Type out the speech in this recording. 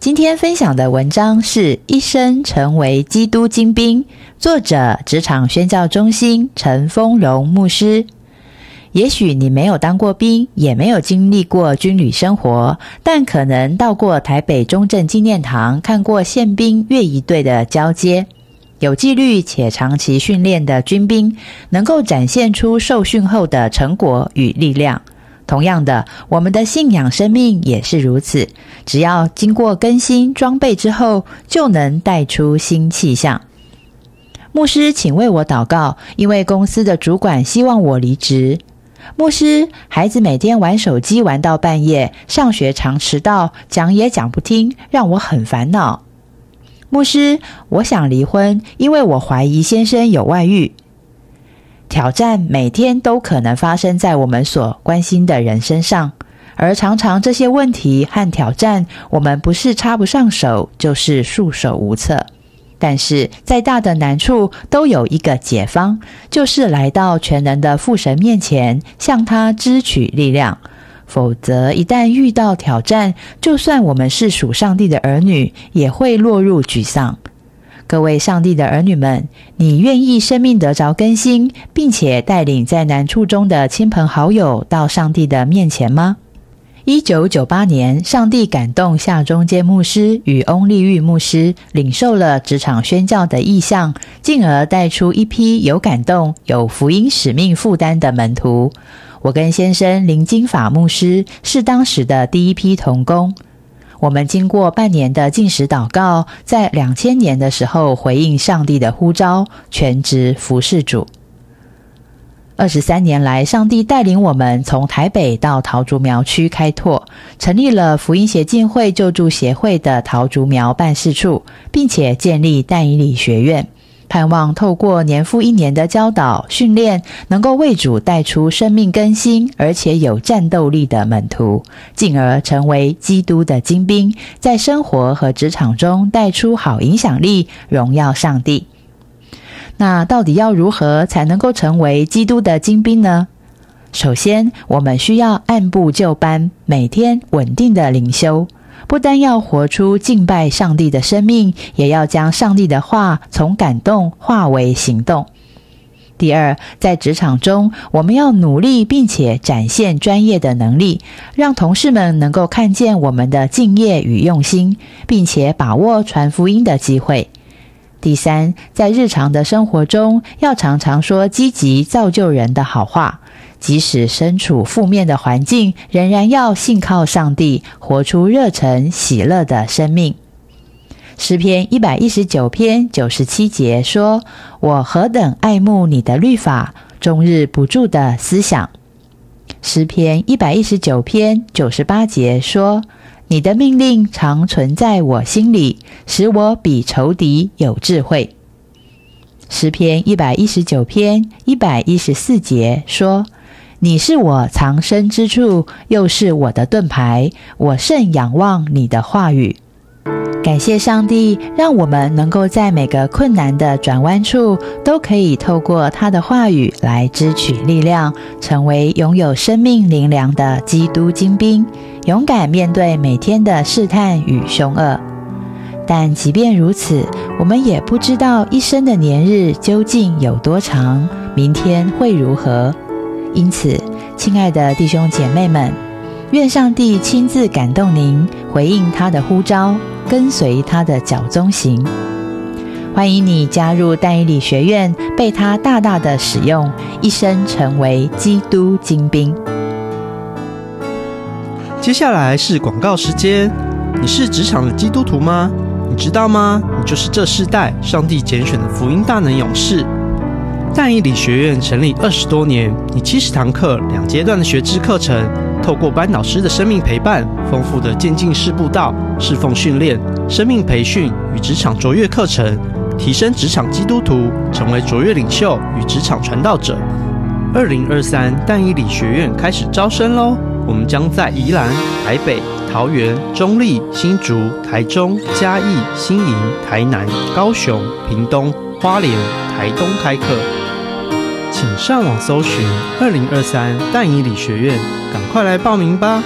今天分享的文章是《一生成为基督精兵》，作者职场宣教中心陈丰荣牧师。也许你没有当过兵，也没有经历过军旅生活，但可能到过台北中正纪念堂，看过宪兵越一队的交接。有纪律且长期训练的军兵，能够展现出受训后的成果与力量。同样的，我们的信仰生命也是如此。只要经过更新装备之后，就能带出新气象。牧师，请为我祷告，因为公司的主管希望我离职。牧师，孩子每天玩手机玩到半夜，上学常迟到，讲也讲不听，让我很烦恼。牧师，我想离婚，因为我怀疑先生有外遇。挑战每天都可能发生在我们所关心的人身上，而常常这些问题和挑战，我们不是插不上手，就是束手无策。但是再大的难处都有一个解方，就是来到全能的父神面前，向他支取力量。否则，一旦遇到挑战，就算我们是属上帝的儿女，也会落入沮丧。各位上帝的儿女们，你愿意生命得着更新，并且带领在难处中的亲朋好友到上帝的面前吗？一九九八年，上帝感动夏中间牧师与翁立玉牧师，领受了职场宣教的意向，进而带出一批有感动、有福音使命负担的门徒。我跟先生林金法牧师是当时的第一批童工。我们经过半年的进食祷告，在两千年的时候回应上帝的呼召，全职服侍主。二十三年来，上帝带领我们从台北到桃竹苗区开拓，成立了福音协进会救助协会的桃竹苗办事处，并且建立但以理学院。盼望透过年复一年的教导训练，能够为主带出生命更新而且有战斗力的门徒，进而成为基督的精兵，在生活和职场中带出好影响力，荣耀上帝。那到底要如何才能够成为基督的精兵呢？首先，我们需要按部就班，每天稳定的灵修。不单要活出敬拜上帝的生命，也要将上帝的话从感动化为行动。第二，在职场中，我们要努力并且展现专业的能力，让同事们能够看见我们的敬业与用心，并且把握传福音的机会。第三，在日常的生活中，要常常说积极造就人的好话。即使身处负面的环境，仍然要信靠上帝，活出热忱喜乐的生命。诗篇一百一十九篇九十七节说：“我何等爱慕你的律法，终日不住的思想。”诗篇一百一十九篇九十八节说：“你的命令常存在我心里，使我比仇敌有智慧。”诗篇一百一十九篇一百一十四节说。你是我藏身之处，又是我的盾牌，我甚仰望你的话语。感谢上帝，让我们能够在每个困难的转弯处，都可以透过他的话语来支取力量，成为拥有生命灵粮的基督精兵，勇敢面对每天的试探与凶恶。但即便如此，我们也不知道一生的年日究竟有多长，明天会如何。因此，亲爱的弟兄姐妹们，愿上帝亲自感动您，回应他的呼召，跟随他的脚踪行。欢迎你加入但以理学院，被他大大的使用，一生成为基督精兵。接下来是广告时间。你是职场的基督徒吗？你知道吗？你就是这世代上帝拣选的福音大能勇士。但以理学院成立二十多年，以七十堂课、两阶段的学制课程，透过班导师的生命陪伴、丰富的渐进式步道、侍奉训练、生命培训与职场卓越课程，提升职场基督徒，成为卓越领袖与职场传道者。二零二三淡以理学院开始招生喽！我们将在宜兰、台北、桃园、中立、新竹、台中、嘉义、新营、台南、高雄、屏东、花莲、台东开课，请上网搜寻二零二三淡以理学院，赶快来报名吧！